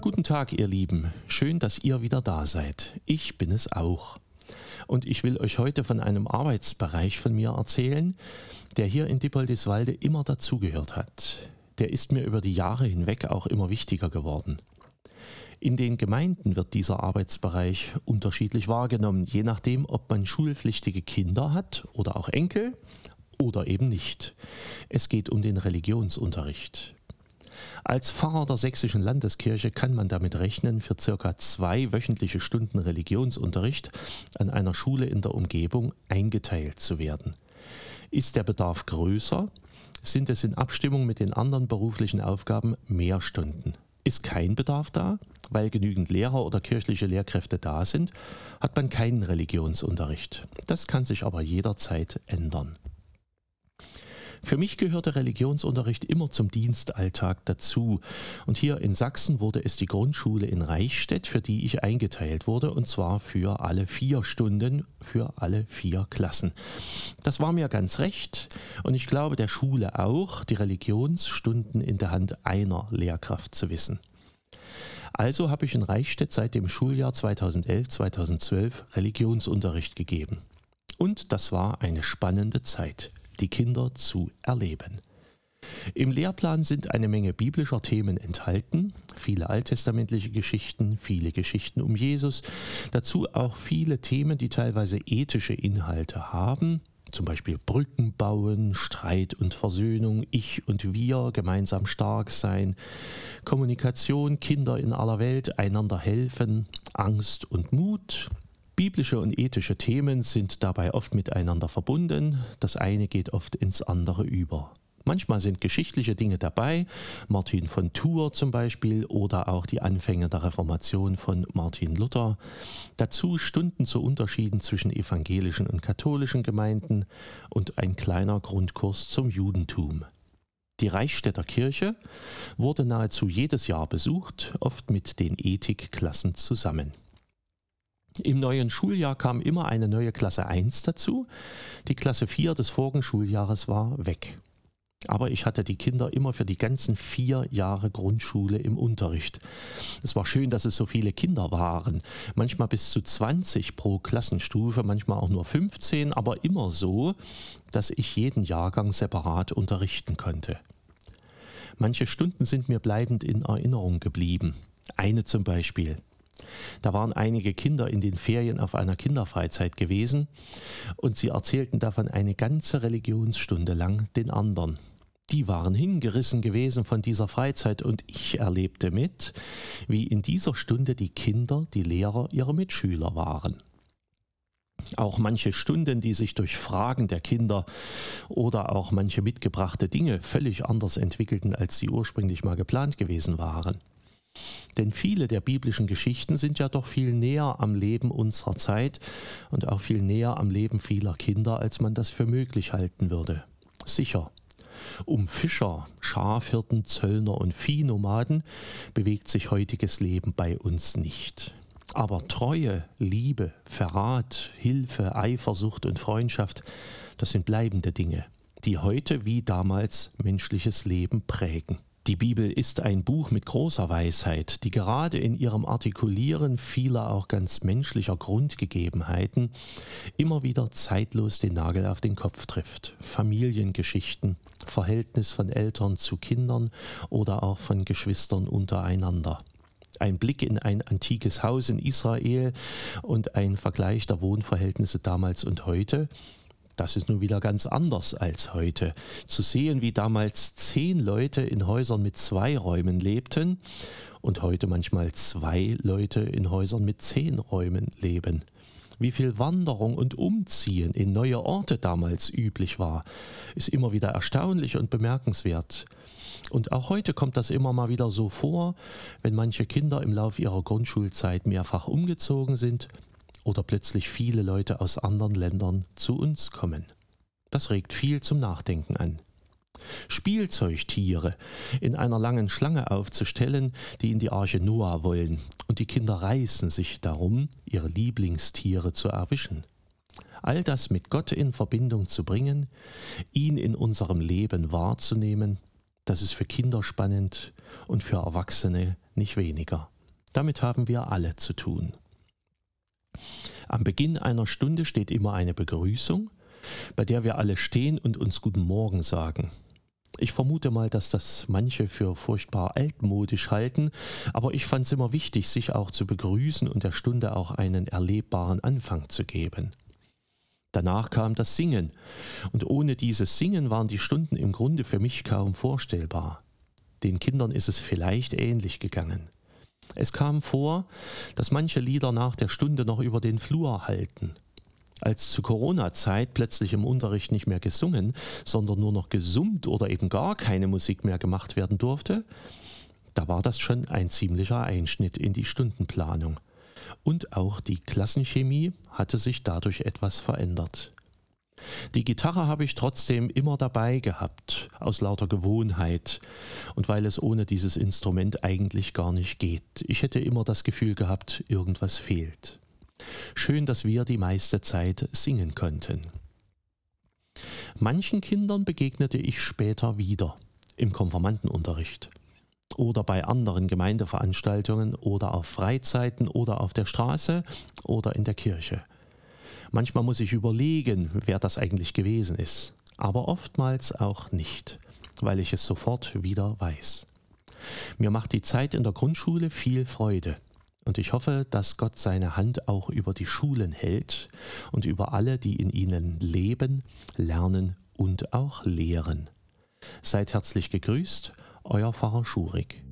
Guten Tag, ihr Lieben. Schön, dass ihr wieder da seid. Ich bin es auch. Und ich will euch heute von einem Arbeitsbereich von mir erzählen, der hier in Dippoldiswalde immer dazugehört hat. Der ist mir über die Jahre hinweg auch immer wichtiger geworden. In den Gemeinden wird dieser Arbeitsbereich unterschiedlich wahrgenommen, je nachdem, ob man schulpflichtige Kinder hat oder auch Enkel oder eben nicht. Es geht um den Religionsunterricht. Als Pfarrer der Sächsischen Landeskirche kann man damit rechnen, für circa zwei wöchentliche Stunden Religionsunterricht an einer Schule in der Umgebung eingeteilt zu werden. Ist der Bedarf größer, sind es in Abstimmung mit den anderen beruflichen Aufgaben mehr Stunden. Ist kein Bedarf da, weil genügend Lehrer oder kirchliche Lehrkräfte da sind, hat man keinen Religionsunterricht. Das kann sich aber jederzeit ändern. Für mich gehörte Religionsunterricht immer zum Dienstalltag dazu. Und hier in Sachsen wurde es die Grundschule in Reichstätt, für die ich eingeteilt wurde, und zwar für alle vier Stunden, für alle vier Klassen. Das war mir ganz recht und ich glaube der Schule auch, die Religionsstunden in der Hand einer Lehrkraft zu wissen. Also habe ich in Reichstätt seit dem Schuljahr 2011-2012 Religionsunterricht gegeben. Und das war eine spannende Zeit die Kinder zu erleben. Im Lehrplan sind eine Menge biblischer Themen enthalten, viele alttestamentliche Geschichten, viele Geschichten um Jesus, dazu auch viele Themen, die teilweise ethische Inhalte haben, zum Beispiel Brücken bauen, Streit und Versöhnung, ich und wir, gemeinsam stark sein, Kommunikation, Kinder in aller Welt, einander helfen, Angst und Mut, Biblische und ethische Themen sind dabei oft miteinander verbunden, das eine geht oft ins andere über. Manchmal sind geschichtliche Dinge dabei, Martin von Tours zum Beispiel oder auch die Anfänge der Reformation von Martin Luther. Dazu Stunden zu Unterschieden zwischen evangelischen und katholischen Gemeinden und ein kleiner Grundkurs zum Judentum. Die Reichstädter Kirche wurde nahezu jedes Jahr besucht, oft mit den Ethikklassen zusammen. Im neuen Schuljahr kam immer eine neue Klasse 1 dazu. Die Klasse 4 des vorigen Schuljahres war weg. Aber ich hatte die Kinder immer für die ganzen vier Jahre Grundschule im Unterricht. Es war schön, dass es so viele Kinder waren. Manchmal bis zu 20 pro Klassenstufe, manchmal auch nur 15, aber immer so, dass ich jeden Jahrgang separat unterrichten konnte. Manche Stunden sind mir bleibend in Erinnerung geblieben. Eine zum Beispiel. Da waren einige Kinder in den Ferien auf einer Kinderfreizeit gewesen und sie erzählten davon eine ganze Religionsstunde lang den anderen. Die waren hingerissen gewesen von dieser Freizeit und ich erlebte mit, wie in dieser Stunde die Kinder, die Lehrer, ihre Mitschüler waren. Auch manche Stunden, die sich durch Fragen der Kinder oder auch manche mitgebrachte Dinge völlig anders entwickelten, als sie ursprünglich mal geplant gewesen waren. Denn viele der biblischen Geschichten sind ja doch viel näher am Leben unserer Zeit und auch viel näher am Leben vieler Kinder, als man das für möglich halten würde. Sicher. Um Fischer, Schafhirten, Zöllner und Viehnomaden bewegt sich heutiges Leben bei uns nicht. Aber Treue, Liebe, Verrat, Hilfe, Eifersucht und Freundschaft, das sind bleibende Dinge, die heute wie damals menschliches Leben prägen. Die Bibel ist ein Buch mit großer Weisheit, die gerade in ihrem Artikulieren vieler auch ganz menschlicher Grundgegebenheiten immer wieder zeitlos den Nagel auf den Kopf trifft. Familiengeschichten, Verhältnis von Eltern zu Kindern oder auch von Geschwistern untereinander. Ein Blick in ein antikes Haus in Israel und ein Vergleich der Wohnverhältnisse damals und heute das ist nun wieder ganz anders als heute. Zu sehen, wie damals zehn Leute in Häusern mit zwei Räumen lebten und heute manchmal zwei Leute in Häusern mit zehn Räumen leben. Wie viel Wanderung und Umziehen in neue Orte damals üblich war, ist immer wieder erstaunlich und bemerkenswert. Und auch heute kommt das immer mal wieder so vor, wenn manche Kinder im Laufe ihrer Grundschulzeit mehrfach umgezogen sind oder plötzlich viele Leute aus anderen Ländern zu uns kommen. Das regt viel zum Nachdenken an. Spielzeugtiere in einer langen Schlange aufzustellen, die in die Arche Noah wollen, und die Kinder reißen sich darum, ihre Lieblingstiere zu erwischen. All das mit Gott in Verbindung zu bringen, ihn in unserem Leben wahrzunehmen, das ist für Kinder spannend und für Erwachsene nicht weniger. Damit haben wir alle zu tun. Am Beginn einer Stunde steht immer eine Begrüßung, bei der wir alle stehen und uns Guten Morgen sagen. Ich vermute mal, dass das manche für furchtbar altmodisch halten, aber ich fand es immer wichtig, sich auch zu begrüßen und der Stunde auch einen erlebbaren Anfang zu geben. Danach kam das Singen, und ohne dieses Singen waren die Stunden im Grunde für mich kaum vorstellbar. Den Kindern ist es vielleicht ähnlich gegangen. Es kam vor, dass manche Lieder nach der Stunde noch über den Flur halten. Als zu Corona-Zeit plötzlich im Unterricht nicht mehr gesungen, sondern nur noch gesummt oder eben gar keine Musik mehr gemacht werden durfte, da war das schon ein ziemlicher Einschnitt in die Stundenplanung. Und auch die Klassenchemie hatte sich dadurch etwas verändert. Die Gitarre habe ich trotzdem immer dabei gehabt, aus lauter Gewohnheit und weil es ohne dieses Instrument eigentlich gar nicht geht. Ich hätte immer das Gefühl gehabt, irgendwas fehlt. Schön, dass wir die meiste Zeit singen konnten. Manchen Kindern begegnete ich später wieder im Konformantenunterricht oder bei anderen Gemeindeveranstaltungen oder auf Freizeiten oder auf der Straße oder in der Kirche. Manchmal muss ich überlegen, wer das eigentlich gewesen ist, aber oftmals auch nicht, weil ich es sofort wieder weiß. Mir macht die Zeit in der Grundschule viel Freude. Und ich hoffe, dass Gott seine Hand auch über die Schulen hält und über alle, die in ihnen leben, lernen und auch lehren. Seid herzlich gegrüßt, euer Pfarrer Schurig.